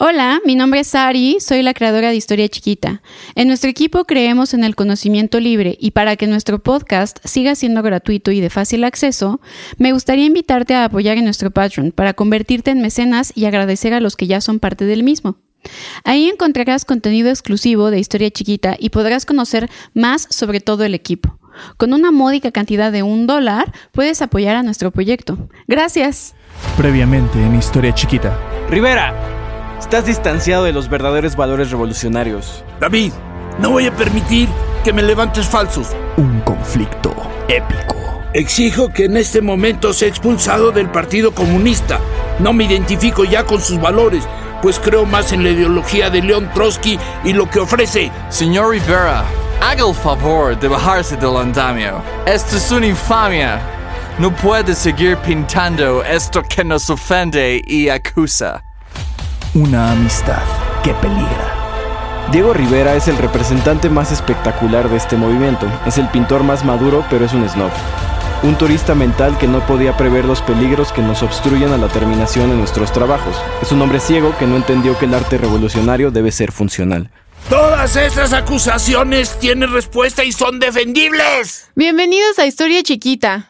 Hola, mi nombre es Sari, soy la creadora de Historia Chiquita. En nuestro equipo creemos en el conocimiento libre y para que nuestro podcast siga siendo gratuito y de fácil acceso, me gustaría invitarte a apoyar en nuestro Patreon para convertirte en mecenas y agradecer a los que ya son parte del mismo. Ahí encontrarás contenido exclusivo de Historia Chiquita y podrás conocer más sobre todo el equipo. Con una módica cantidad de un dólar puedes apoyar a nuestro proyecto. Gracias. Previamente en Historia Chiquita. Rivera, Estás distanciado de los verdaderos valores revolucionarios. David, no voy a permitir que me levantes falsos. Un conflicto épico. Exijo que en este momento sea expulsado del Partido Comunista. No me identifico ya con sus valores, pues creo más en la ideología de León Trotsky y lo que ofrece. Señor Rivera, haga el favor de bajarse del andamio. Esto es una infamia. No puede seguir pintando esto que nos ofende y acusa una amistad que peligra. Diego Rivera es el representante más espectacular de este movimiento. Es el pintor más maduro, pero es un snob. Un turista mental que no podía prever los peligros que nos obstruyen a la terminación de nuestros trabajos. Es un hombre ciego que no entendió que el arte revolucionario debe ser funcional. Todas estas acusaciones tienen respuesta y son defendibles. Bienvenidos a Historia Chiquita.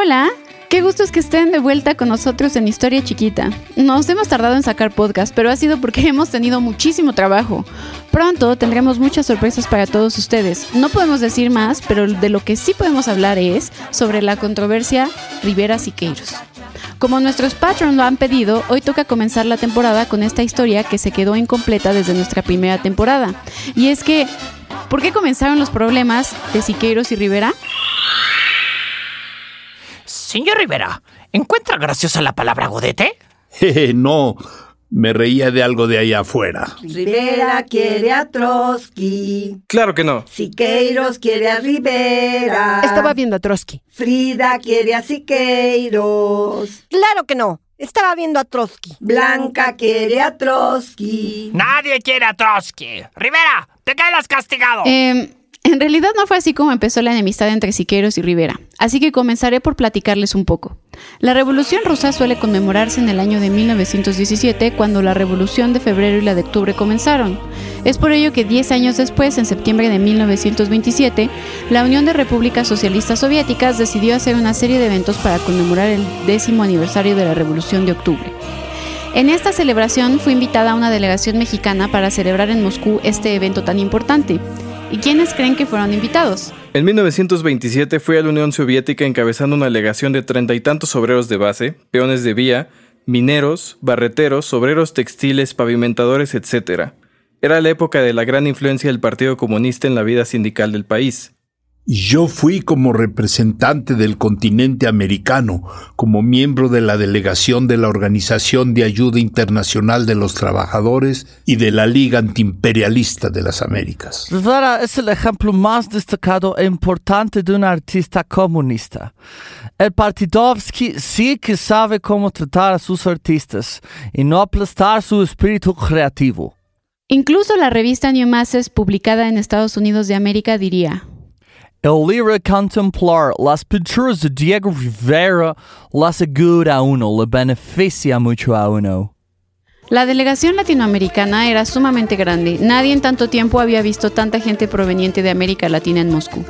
Hola, qué gusto es que estén de vuelta con nosotros en Historia Chiquita. Nos hemos tardado en sacar podcast, pero ha sido porque hemos tenido muchísimo trabajo. Pronto tendremos muchas sorpresas para todos ustedes. No podemos decir más, pero de lo que sí podemos hablar es sobre la controversia Rivera Siqueiros. Como nuestros patrons lo han pedido, hoy toca comenzar la temporada con esta historia que se quedó incompleta desde nuestra primera temporada. Y es que, ¿por qué comenzaron los problemas de Siqueiros y Rivera? Señor Rivera, ¿encuentra graciosa la palabra godete? Jeje, no. Me reía de algo de allá afuera. Rivera quiere a Trotsky. Claro que no. Siqueiros quiere a Rivera. Estaba viendo a Trotsky. Frida quiere a Siqueiros. Claro que no. Estaba viendo a Trotsky. Blanca quiere a Trotsky. Nadie quiere a Trotsky. Rivera, te quedas castigado. Eh, en realidad no fue así como empezó la enemistad entre Siqueiros y Rivera, así que comenzaré por platicarles un poco. La Revolución Rusa suele conmemorarse en el año de 1917, cuando la Revolución de Febrero y la de Octubre comenzaron. Es por ello que 10 años después, en septiembre de 1927, la Unión de Repúblicas Socialistas Soviéticas decidió hacer una serie de eventos para conmemorar el décimo aniversario de la Revolución de Octubre. En esta celebración fue invitada una delegación mexicana para celebrar en Moscú este evento tan importante. ¿Y quiénes creen que fueron invitados? En 1927 fue a la Unión Soviética encabezando una delegación de treinta y tantos obreros de base, peones de vía, mineros, barreteros, obreros textiles, pavimentadores, etc. Era la época de la gran influencia del Partido Comunista en la vida sindical del país. Yo fui como representante del continente americano, como miembro de la delegación de la Organización de Ayuda Internacional de los Trabajadores y de la Liga Antiimperialista de las Américas. Rivera es el ejemplo más destacado e importante de un artista comunista. El Partidovsky sí que sabe cómo tratar a sus artistas y no aplastar su espíritu creativo. Incluso la revista New Masses, publicada en Estados Unidos de América, diría, el libro contemplar las pinturas de Diego Rivera las asegura a uno, le beneficia mucho a uno. La delegación latinoamericana era sumamente grande. Nadie en tanto tiempo había visto tanta gente proveniente de América Latina en Moscú.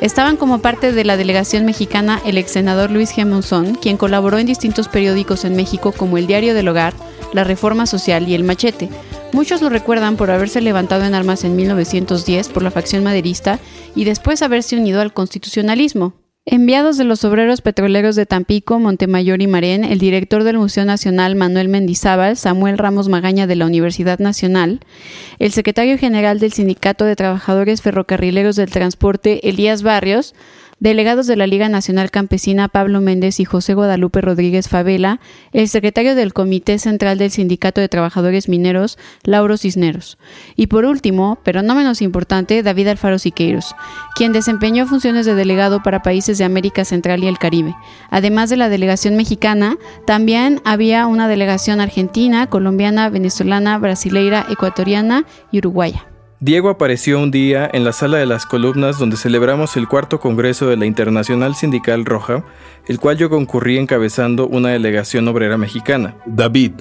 Estaban como parte de la delegación mexicana el ex senador Luis G. Quien colaboró en distintos periódicos en México como El Diario del Hogar, La Reforma Social y El Machete. Muchos lo recuerdan por haberse levantado en armas en 1910 por la facción maderista y después haberse unido al constitucionalismo. Enviados de los obreros petroleros de Tampico, Montemayor y Marén, el director del Museo Nacional Manuel Mendizábal, Samuel Ramos Magaña de la Universidad Nacional, el secretario general del Sindicato de Trabajadores Ferrocarrileros del Transporte, Elías Barrios, delegados de la Liga Nacional Campesina Pablo Méndez y José Guadalupe Rodríguez Favela, el secretario del Comité Central del Sindicato de Trabajadores Mineros, Lauro Cisneros, y por último, pero no menos importante, David Alfaro Siqueiros, quien desempeñó funciones de delegado para países de América Central y el Caribe. Además de la delegación mexicana, también había una delegación argentina, colombiana, venezolana, brasileira, ecuatoriana y uruguaya. Diego apareció un día en la sala de las columnas donde celebramos el cuarto congreso de la Internacional Sindical Roja, el cual yo concurrí encabezando una delegación obrera mexicana. David,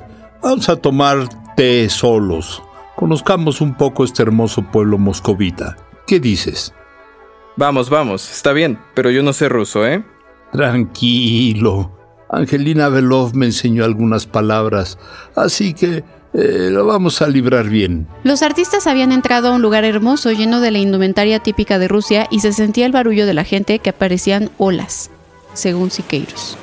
vamos a tomar té solos. Conozcamos un poco este hermoso pueblo moscovita. ¿Qué dices? Vamos, vamos, está bien, pero yo no sé ruso, ¿eh? Tranquilo. Angelina Belov me enseñó algunas palabras, así que eh, lo vamos a librar bien. Los artistas habían entrado a un lugar hermoso lleno de la indumentaria típica de Rusia y se sentía el barullo de la gente que aparecían olas, según Siqueiros.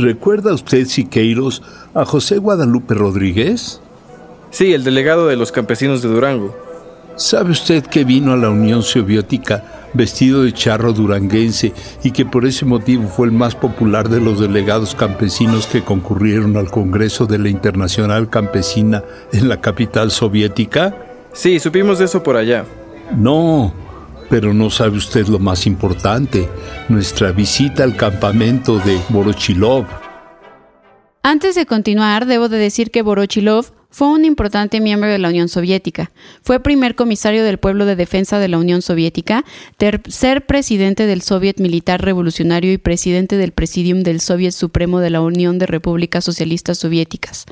¿Recuerda usted, Siqueiros, a José Guadalupe Rodríguez? Sí, el delegado de los campesinos de Durango. ¿Sabe usted que vino a la Unión Soviética vestido de charro duranguense y que por ese motivo fue el más popular de los delegados campesinos que concurrieron al Congreso de la Internacional Campesina en la capital soviética? Sí, supimos de eso por allá. No, pero no sabe usted lo más importante, nuestra visita al campamento de Borochilov. Antes de continuar, debo de decir que Borochilov fue un importante miembro de la Unión Soviética. Fue primer comisario del pueblo de defensa de la Unión Soviética, tercer presidente del Soviet Militar Revolucionario y presidente del Presidium del Soviet Supremo de la Unión de Repúblicas Socialistas Soviéticas.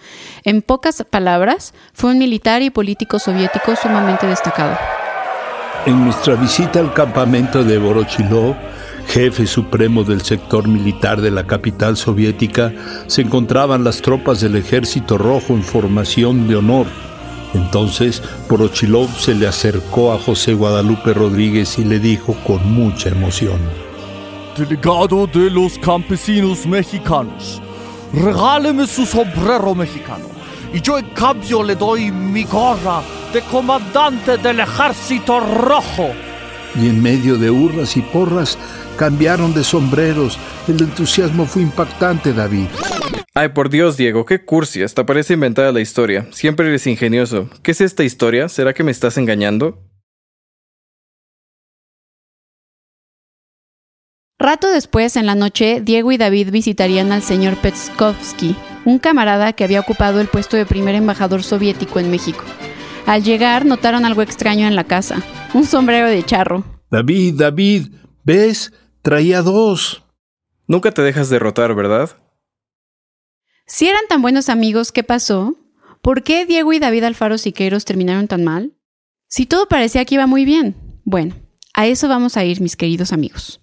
En pocas palabras, fue un militar y político soviético sumamente destacado. En nuestra visita al campamento de Borochilov, jefe supremo del sector militar de la capital soviética, se encontraban las tropas del Ejército Rojo en formación de honor. Entonces, Borochilov se le acercó a José Guadalupe Rodríguez y le dijo con mucha emoción: Delegado de los campesinos mexicanos, regáleme su sombrero mexicano y yo en cambio le doy mi gorra de comandante del ejército rojo. Y en medio de hurras y porras cambiaron de sombreros. El entusiasmo fue impactante, David. Ay, por Dios, Diego, qué cursi, hasta parece inventada la historia. Siempre eres ingenioso. ¿Qué es esta historia? ¿Será que me estás engañando? Rato después, en la noche, Diego y David visitarían al señor Petskovsky, un camarada que había ocupado el puesto de primer embajador soviético en México. Al llegar, notaron algo extraño en la casa, un sombrero de charro. David, David, ¿ves? Traía dos. Nunca te dejas derrotar, ¿verdad? Si eran tan buenos amigos, ¿qué pasó? ¿Por qué Diego y David Alfaro Siqueiros terminaron tan mal? Si todo parecía que iba muy bien. Bueno, a eso vamos a ir, mis queridos amigos.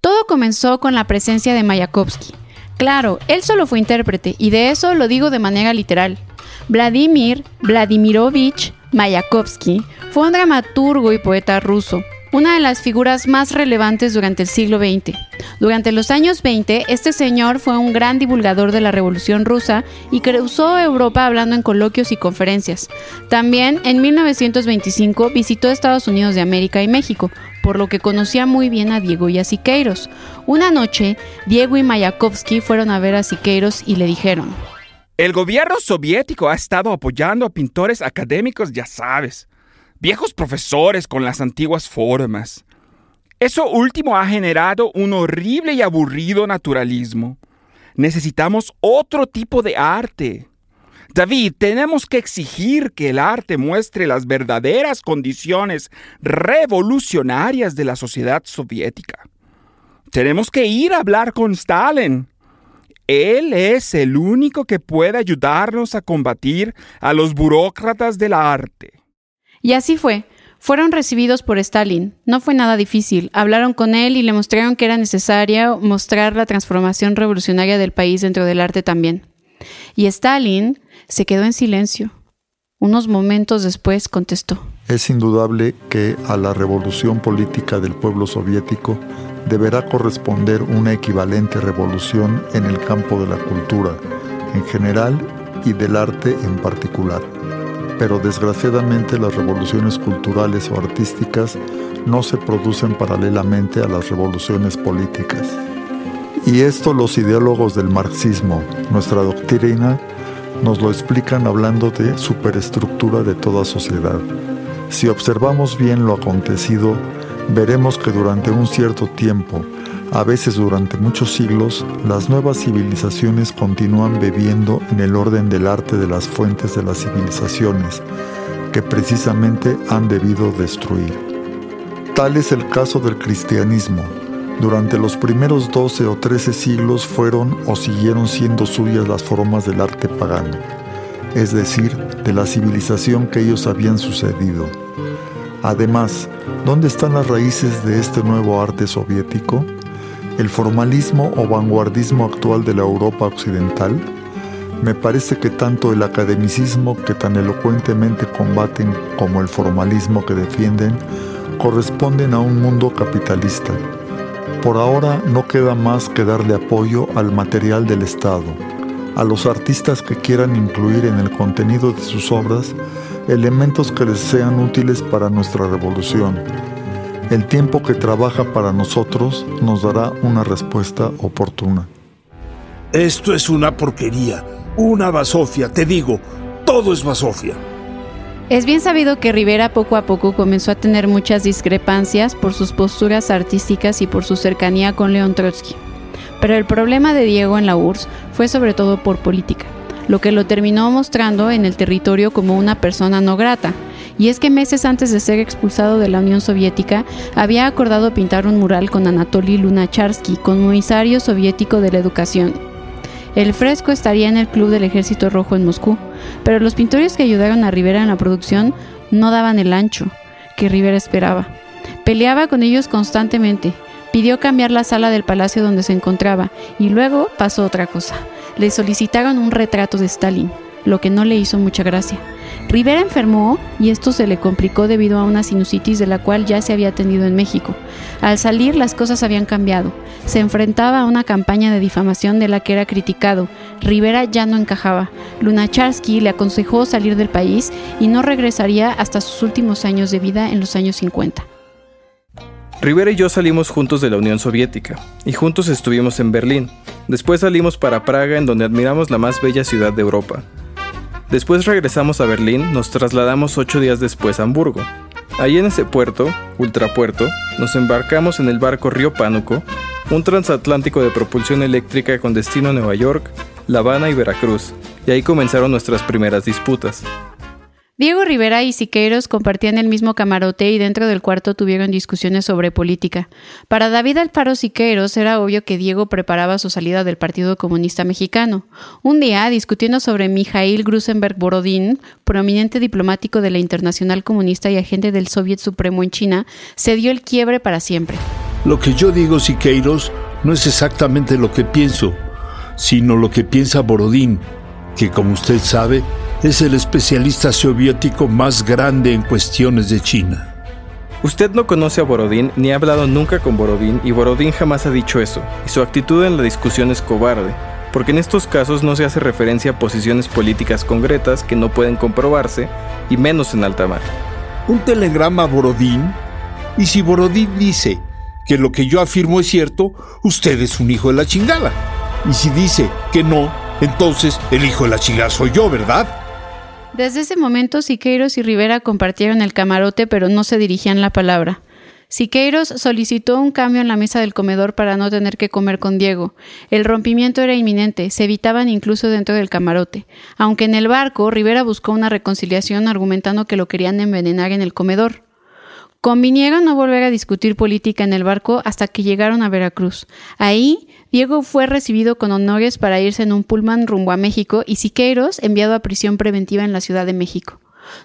Todo comenzó con la presencia de Mayakovsky. Claro, él solo fue intérprete, y de eso lo digo de manera literal. Vladimir Vladimirovich Mayakovsky fue un dramaturgo y poeta ruso, una de las figuras más relevantes durante el siglo XX. Durante los años 20, este señor fue un gran divulgador de la Revolución Rusa y cruzó Europa hablando en coloquios y conferencias. También en 1925 visitó Estados Unidos de América y México, por lo que conocía muy bien a Diego y a Siqueiros. Una noche, Diego y Mayakovsky fueron a ver a Siqueiros y le dijeron, El gobierno soviético ha estado apoyando a pintores académicos, ya sabes, viejos profesores con las antiguas formas. Eso último ha generado un horrible y aburrido naturalismo. Necesitamos otro tipo de arte. David, tenemos que exigir que el arte muestre las verdaderas condiciones revolucionarias de la sociedad soviética. Tenemos que ir a hablar con Stalin. Él es el único que puede ayudarnos a combatir a los burócratas del arte. Y así fue. Fueron recibidos por Stalin. No fue nada difícil. Hablaron con él y le mostraron que era necesario mostrar la transformación revolucionaria del país dentro del arte también. Y Stalin se quedó en silencio. Unos momentos después contestó. Es indudable que a la revolución política del pueblo soviético deberá corresponder una equivalente revolución en el campo de la cultura en general y del arte en particular. Pero desgraciadamente las revoluciones culturales o artísticas no se producen paralelamente a las revoluciones políticas. Y esto los ideólogos del marxismo, nuestra doctrina, nos lo explican hablando de superestructura de toda sociedad. Si observamos bien lo acontecido, veremos que durante un cierto tiempo, a veces durante muchos siglos, las nuevas civilizaciones continúan bebiendo en el orden del arte de las fuentes de las civilizaciones que precisamente han debido destruir. Tal es el caso del cristianismo. Durante los primeros 12 o 13 siglos fueron o siguieron siendo suyas las formas del arte pagano, es decir, de la civilización que ellos habían sucedido. Además, ¿dónde están las raíces de este nuevo arte soviético? ¿El formalismo o vanguardismo actual de la Europa occidental? Me parece que tanto el academicismo que tan elocuentemente combaten como el formalismo que defienden corresponden a un mundo capitalista. Por ahora no queda más que darle apoyo al material del Estado, a los artistas que quieran incluir en el contenido de sus obras elementos que les sean útiles para nuestra revolución. El tiempo que trabaja para nosotros nos dará una respuesta oportuna. Esto es una porquería, una basofia, te digo, todo es basofia. Es bien sabido que Rivera poco a poco comenzó a tener muchas discrepancias por sus posturas artísticas y por su cercanía con León Trotsky. Pero el problema de Diego en la URSS fue sobre todo por política lo que lo terminó mostrando en el territorio como una persona no grata. Y es que meses antes de ser expulsado de la Unión Soviética, había acordado pintar un mural con Anatoly Lunacharsky, comisario soviético de la educación. El fresco estaría en el Club del Ejército Rojo en Moscú, pero los pintores que ayudaron a Rivera en la producción no daban el ancho que Rivera esperaba. Peleaba con ellos constantemente, pidió cambiar la sala del palacio donde se encontraba y luego pasó otra cosa le solicitaron un retrato de Stalin, lo que no le hizo mucha gracia. Rivera enfermó y esto se le complicó debido a una sinusitis de la cual ya se había atendido en México. Al salir las cosas habían cambiado. Se enfrentaba a una campaña de difamación de la que era criticado. Rivera ya no encajaba. Lunacharsky le aconsejó salir del país y no regresaría hasta sus últimos años de vida en los años 50. Rivera y yo salimos juntos de la Unión Soviética y juntos estuvimos en Berlín. Después salimos para Praga en donde admiramos la más bella ciudad de Europa. Después regresamos a Berlín, nos trasladamos ocho días después a Hamburgo. Ahí en ese puerto, ultrapuerto, nos embarcamos en el barco Río Pánuco, un transatlántico de propulsión eléctrica con destino a Nueva York, La Habana y Veracruz, y ahí comenzaron nuestras primeras disputas. Diego Rivera y Siqueiros compartían el mismo camarote y dentro del cuarto tuvieron discusiones sobre política. Para David Alfaro Siqueiros era obvio que Diego preparaba su salida del Partido Comunista Mexicano. Un día, discutiendo sobre Mijail Grusenberg Borodín, prominente diplomático de la Internacional Comunista y agente del Soviet Supremo en China, se dio el quiebre para siempre. Lo que yo digo, Siqueiros, no es exactamente lo que pienso, sino lo que piensa Borodín, que como usted sabe, es el especialista soviético más grande en cuestiones de China. Usted no conoce a Borodín ni ha hablado nunca con Borodín y Borodín jamás ha dicho eso, y su actitud en la discusión es cobarde, porque en estos casos no se hace referencia a posiciones políticas concretas que no pueden comprobarse, y menos en alta mar. Un telegrama a Borodín, y si Borodín dice que lo que yo afirmo es cierto, usted es un hijo de la chingada. Y si dice que no, entonces el hijo de la chingada soy yo, ¿verdad? Desde ese momento, Siqueiros y Rivera compartieron el camarote, pero no se dirigían la palabra. Siqueiros solicitó un cambio en la mesa del comedor para no tener que comer con Diego. El rompimiento era inminente, se evitaban incluso dentro del camarote. Aunque en el barco, Rivera buscó una reconciliación argumentando que lo querían envenenar en el comedor. Convinieron no volver a discutir política en el barco hasta que llegaron a Veracruz. Ahí, Diego fue recibido con honores para irse en un pullman rumbo a México y Siqueiros enviado a prisión preventiva en la Ciudad de México.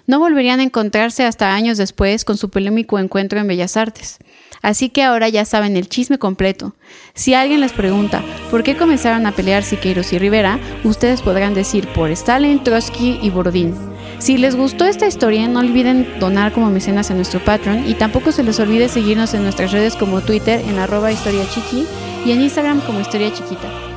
No volverían a encontrarse hasta años después con su polémico encuentro en Bellas Artes. Así que ahora ya saben el chisme completo. Si alguien les pregunta por qué comenzaron a pelear Siqueiros y Rivera, ustedes podrán decir por Stalin, Trotsky y Borodín. Si les gustó esta historia, no olviden donar como mecenas en nuestro Patreon y tampoco se les olvide seguirnos en nuestras redes como Twitter en arroba historia chiqui y en Instagram como historia chiquita.